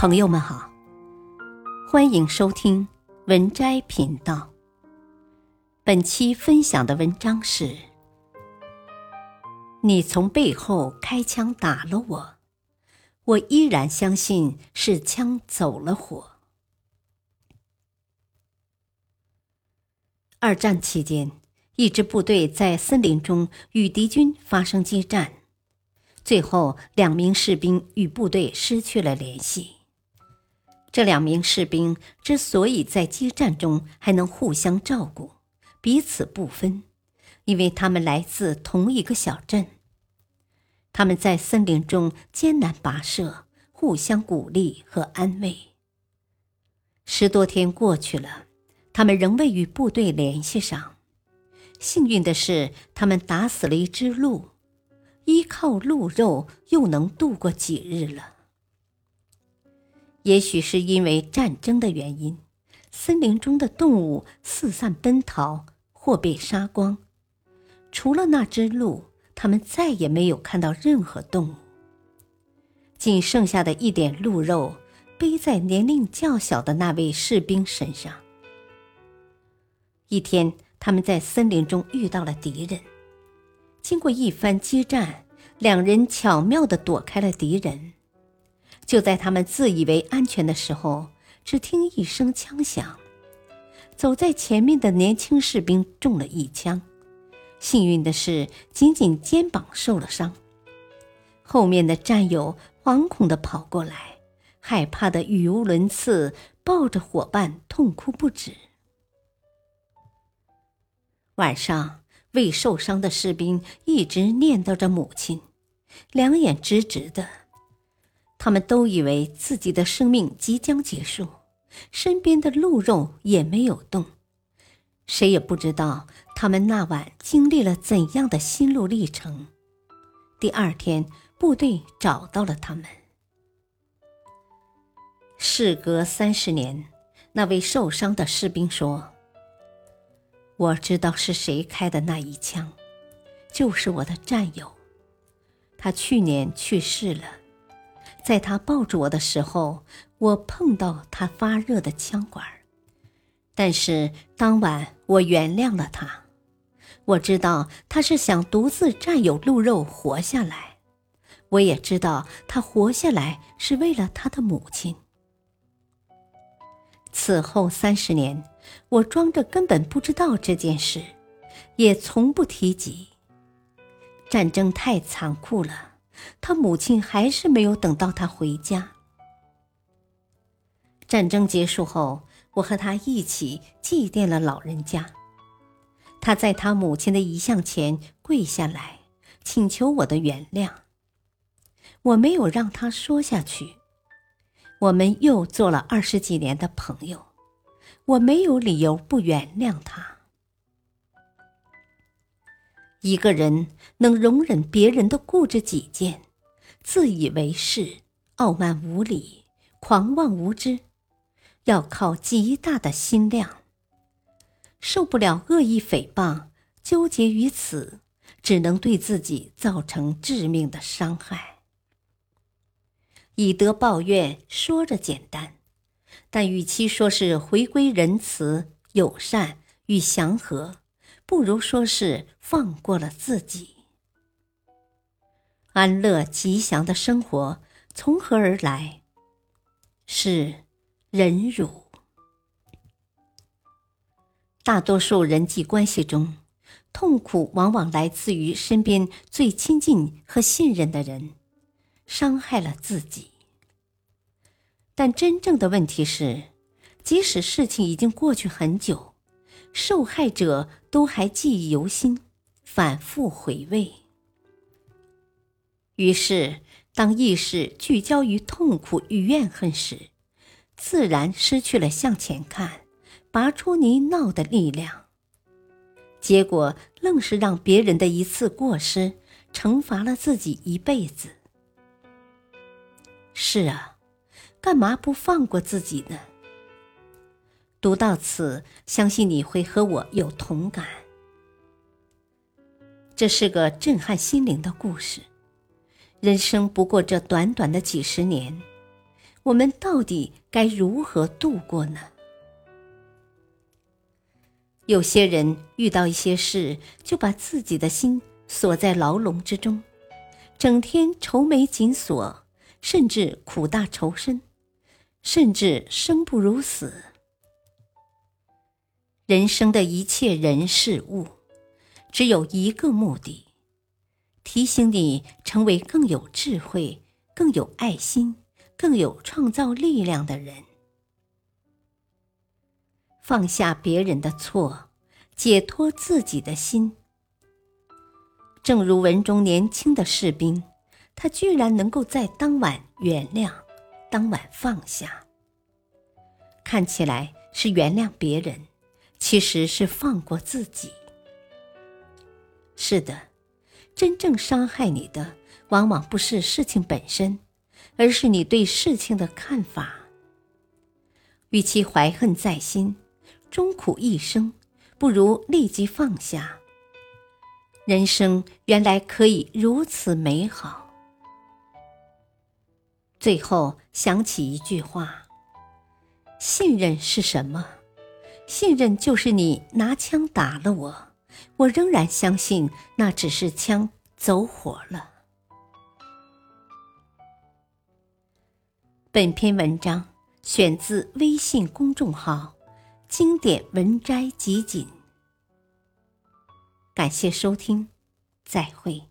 朋友们好，欢迎收听文摘频道。本期分享的文章是：你从背后开枪打了我，我依然相信是枪走了火。二战期间，一支部队在森林中与敌军发生激战，最后两名士兵与部队失去了联系。这两名士兵之所以在激战中还能互相照顾、彼此不分，因为他们来自同一个小镇。他们在森林中艰难跋涉，互相鼓励和安慰。十多天过去了，他们仍未与部队联系上。幸运的是，他们打死了一只鹿，依靠鹿肉又能度过几日了。也许是因为战争的原因，森林中的动物四散奔逃或被杀光，除了那只鹿，他们再也没有看到任何动物。仅剩下的一点鹿肉背在年龄较小的那位士兵身上。一天，他们在森林中遇到了敌人，经过一番激战，两人巧妙地躲开了敌人。就在他们自以为安全的时候，只听一声枪响，走在前面的年轻士兵中了一枪，幸运的是仅仅肩膀受了伤。后面的战友惶恐地跑过来，害怕的语无伦次，抱着伙伴痛哭不止。晚上，未受伤的士兵一直念叨着母亲，两眼直直的。他们都以为自己的生命即将结束，身边的鹿肉也没有动，谁也不知道他们那晚经历了怎样的心路历程。第二天，部队找到了他们。事隔三十年，那位受伤的士兵说：“我知道是谁开的那一枪，就是我的战友，他去年去世了。”在他抱住我的时候，我碰到他发热的枪管，但是当晚我原谅了他。我知道他是想独自占有鹿肉活下来，我也知道他活下来是为了他的母亲。此后三十年，我装着根本不知道这件事，也从不提及。战争太残酷了。他母亲还是没有等到他回家。战争结束后，我和他一起祭奠了老人家。他在他母亲的遗像前跪下来，请求我的原谅。我没有让他说下去。我们又做了二十几年的朋友，我没有理由不原谅他。一个人能容忍别人的固执己见、自以为是、傲慢无礼、狂妄无知，要靠极大的心量。受不了恶意诽谤，纠结于此，只能对自己造成致命的伤害。以德报怨，说着简单，但与其说是回归仁慈、友善与祥和。不如说是放过了自己。安乐吉祥的生活从何而来？是忍辱。大多数人际关系中，痛苦往往来自于身边最亲近和信任的人，伤害了自己。但真正的问题是，即使事情已经过去很久。受害者都还记忆犹新，反复回味。于是，当意识聚焦于痛苦与怨恨时，自然失去了向前看、拔出泥淖的力量。结果，愣是让别人的一次过失惩罚了自己一辈子。是啊，干嘛不放过自己呢？读到此，相信你会和我有同感。这是个震撼心灵的故事。人生不过这短短的几十年，我们到底该如何度过呢？有些人遇到一些事，就把自己的心锁在牢笼之中，整天愁眉紧锁，甚至苦大仇深，甚至生不如死。人生的一切人事物，只有一个目的：提醒你成为更有智慧、更有爱心、更有创造力量的人。放下别人的错，解脱自己的心。正如文中年轻的士兵，他居然能够在当晚原谅，当晚放下。看起来是原谅别人。其实是放过自己。是的，真正伤害你的，往往不是事情本身，而是你对事情的看法。与其怀恨在心，终苦一生，不如立即放下。人生原来可以如此美好。最后想起一句话：信任是什么？信任就是你拿枪打了我，我仍然相信那只是枪走火了。本篇文章选自微信公众号“经典文摘集锦”，感谢收听，再会。